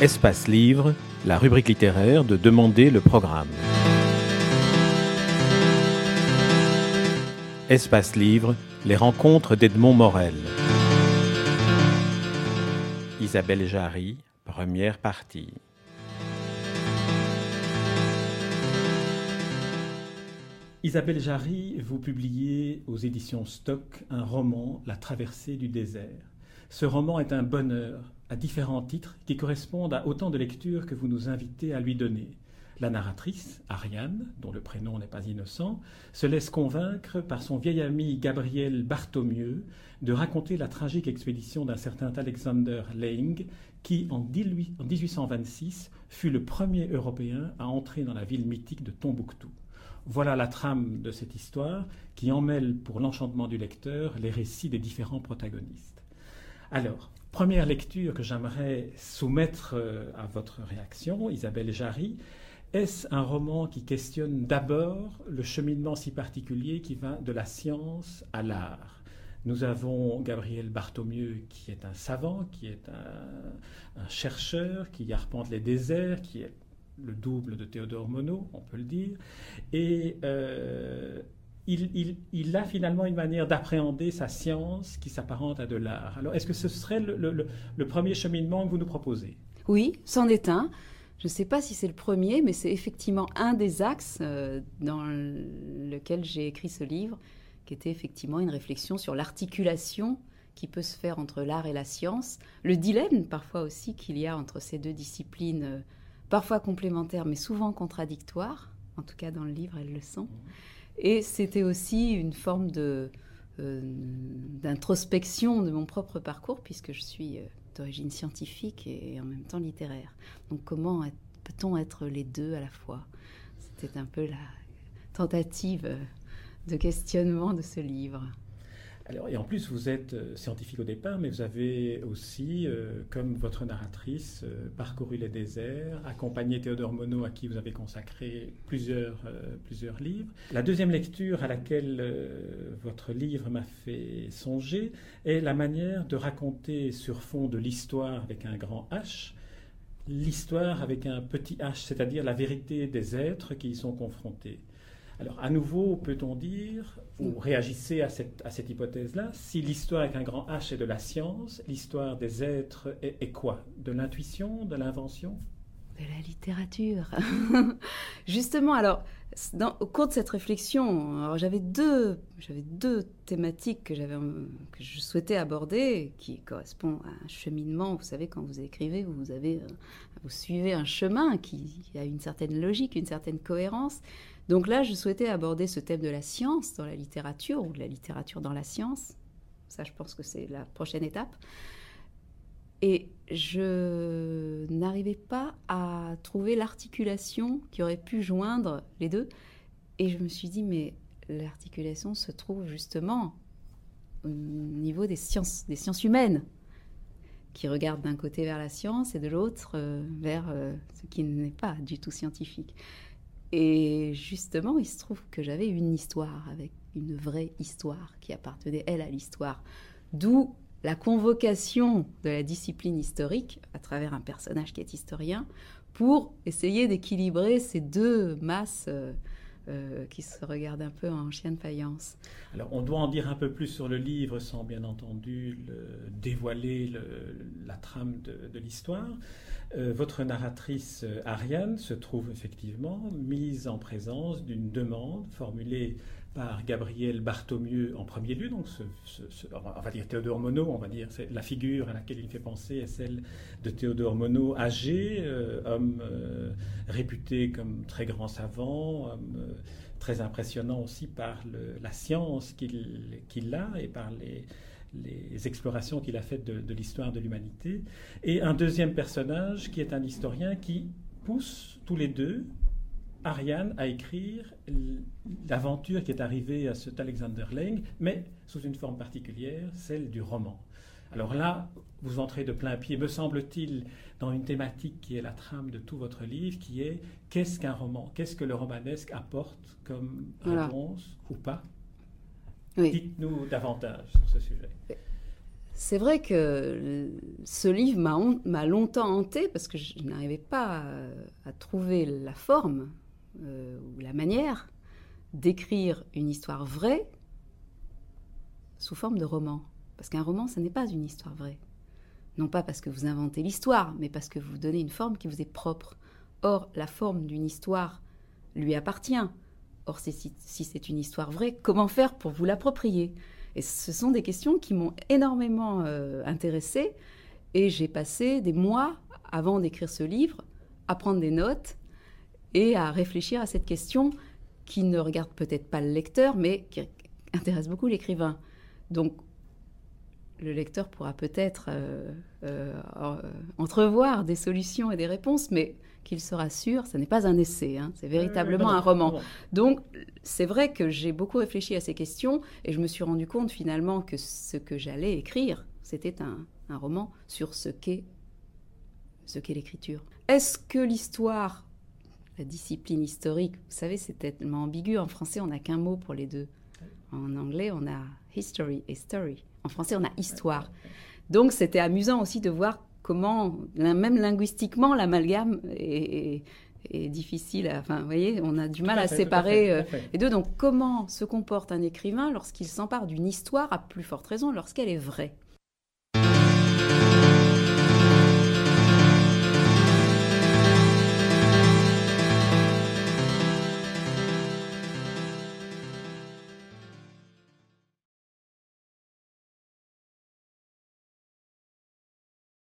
Espace Livre, la rubrique littéraire de Demander le programme. Espace Livre, les rencontres d'Edmond Morel. Isabelle Jarry, première partie. Isabelle Jarry, vous publiez aux éditions Stock un roman, La traversée du désert. Ce roman est un bonheur à différents titres qui correspondent à autant de lectures que vous nous invitez à lui donner. La narratrice, Ariane, dont le prénom n'est pas innocent, se laisse convaincre par son vieil ami Gabriel Bartholomew de raconter la tragique expédition d'un certain Alexander Lang, qui, en 1826, fut le premier Européen à entrer dans la ville mythique de Tombouctou. Voilà la trame de cette histoire qui emmêle pour l'enchantement du lecteur les récits des différents protagonistes. Alors, première lecture que j'aimerais soumettre euh, à votre réaction, Isabelle Jarry, est-ce un roman qui questionne d'abord le cheminement si particulier qui va de la science à l'art? Nous avons Gabriel Bartholomew qui est un savant, qui est un, chercheur, qui arpente les déserts, qui est le double de Théodore Monod, on peut le dire, et euh, il, a finalement une manière d'appréhender sa science qui s'apparente à de l'art. Alors, est-ce que ce serait le, premier cheminement que vous nous proposez? Oui, c'en est un. Je ne sais pas si c'est le premier, mais c'est effectivement un des axes euh, dans lequel j'ai écrit ce livre, qui était effectivement une réflexion sur l'articulation qui peut se faire entre l'art et la science, le dilemme parfois aussi qu'il y a entre ces deux disciplines, euh, parfois complémentaires, mais souvent contradictoires. En tout cas, dans le livre, elles le sont. Et c'était aussi une forme euh, d'introspection de mon propre parcours, puisque je suis euh, d'origine scientifique et, en même temps littéraire. Donc comment peut-on être les deux à la fois? C'était un peu la tentative euh, de questionnement de ce livre et en plus, vous êtes euh, scientifique au départ, mais vous avez aussi, euh, comme votre narratrice, euh, parcouru les déserts, accompagné Théodore Monod, à qui vous avez consacré plusieurs, plusieurs livres. La deuxième lecture à laquelle votre livre m'a fait songer est la manière de raconter sur fond de l'histoire avec un grand H, l'histoire avec un petit h, c'est-à-dire la vérité des êtres qui y sont confrontés. Alors, à nouveau, peut-on dire, ou réagissez à cette, à cette hypothèse-là, si l'histoire avec un grand H est de la science, l'histoire des êtres est, quoi? De l'intuition, de l'invention? De la littérature. Justement, alors, au cours de cette réflexion, j'avais deux, j'avais deux thématiques que, j'avais, que je souhaitais aborder, qui correspondent à un cheminement. Vous savez, quand vous écrivez, vous, avez, euh, vous suivez un chemin qui a une certaine logique, une certaine cohérence. Donc là, je souhaitais aborder ce thème de la science dans la littérature, ou de la littérature dans la science. Ça, je pense que c'est la prochaine étape. Et je n'arrivais pas à trouver l'articulation qui aurait pu joindre les deux. Et je me suis dit, mais l'articulation se trouve justement au niveau des sciences, des sciences humaines, qui regardent d'un côté vers la science et de l'autre euh, vers euh, ce qui n'est pas du tout scientifique. Et justement, il se trouve que j'avais une histoire avec une vraie histoire qui appartenait, elle, à l'histoire. D'où la convocation de la discipline historique à travers un personnage qui est historien pour essayer d'équilibrer ces deux masses euh, euh, qui se regardent un peu en chien de faïence. Alors, on doit en dire un peu plus sur le livre sans bien entendu dévoiler la trame de l'histoire. Euh, votre narratrice euh, Ariane se trouve effectivement mise en présence d'une demande formulée par Gabriel Bartholomew en premier lieu, donc on va dire Théodore Monod, on va dire la figure à laquelle il fait penser est celle de Théodore Monod, âgé, euh, homme réputé comme très grand savant, homme très impressionnant aussi par la science qu'il a et par les, les explorations qu'il a faites de, l'histoire de l'humanité, et un deuxième personnage qui est un historien qui pousse tous les deux Ariane à écrire l'aventure qui est arrivée à cet Alexander Lang, mais sous une forme particulière, celle du roman. Alors là, vous entrez de plein pied, me semble-t-il, dans une thématique qui est la trame de tout votre livre, qui est qu'est-ce qu'un roman Qu'est-ce que le romanesque apporte comme réponse ou pas? Dites-nous davantage sur ce sujet. C'est vrai que ce livre m'a longtemps hanté parce que je n'arrivais pas à, trouver la forme euh, ou la manière d'écrire une histoire vraie sous forme de roman. Parce qu'un roman, ce n'est pas une histoire vraie. Non pas parce que vous inventez l'histoire, mais parce que vous donnez une forme qui vous est propre. Or, la forme d'une histoire lui appartient. Or, si, c'est une histoire vraie, comment faire pour vous l'approprier? Et ce sont des questions qui m'ont énormément euh, intéressée. Et j'ai passé des mois avant d'écrire ce livre à prendre des notes et à réfléchir à cette question qui ne regarde peut-être pas le lecteur, mais qui intéresse beaucoup l'écrivain. Donc, le lecteur pourra peut-être euh, euh, entrevoir des solutions et des réponses, mais qu'il se rassure, ce n'est pas un essai, hein, c'est véritablement un roman. Donc, c'est vrai que j'ai beaucoup réfléchi à ces questions et je me suis rendu compte finalement que ce que j'allais écrire, c'était un, un, roman sur ce qu'est ce qu'est l'écriture. Est-ce que l'histoire, la discipline historique, vous savez, c'est tellement ambigu. En français, on n'a qu'un mot pour les deux. En anglais, on a history et story. En français, on a histoire. Donc, c'était amusant aussi de voir comment, même linguistiquement, l'amalgame est, difficile. enfin, vous voyez, on a du mal à, séparer euh, les deux. Donc, comment se comporte un écrivain lorsqu'il s'empare d'une histoire, à plus forte raison, lorsqu'elle est vraie?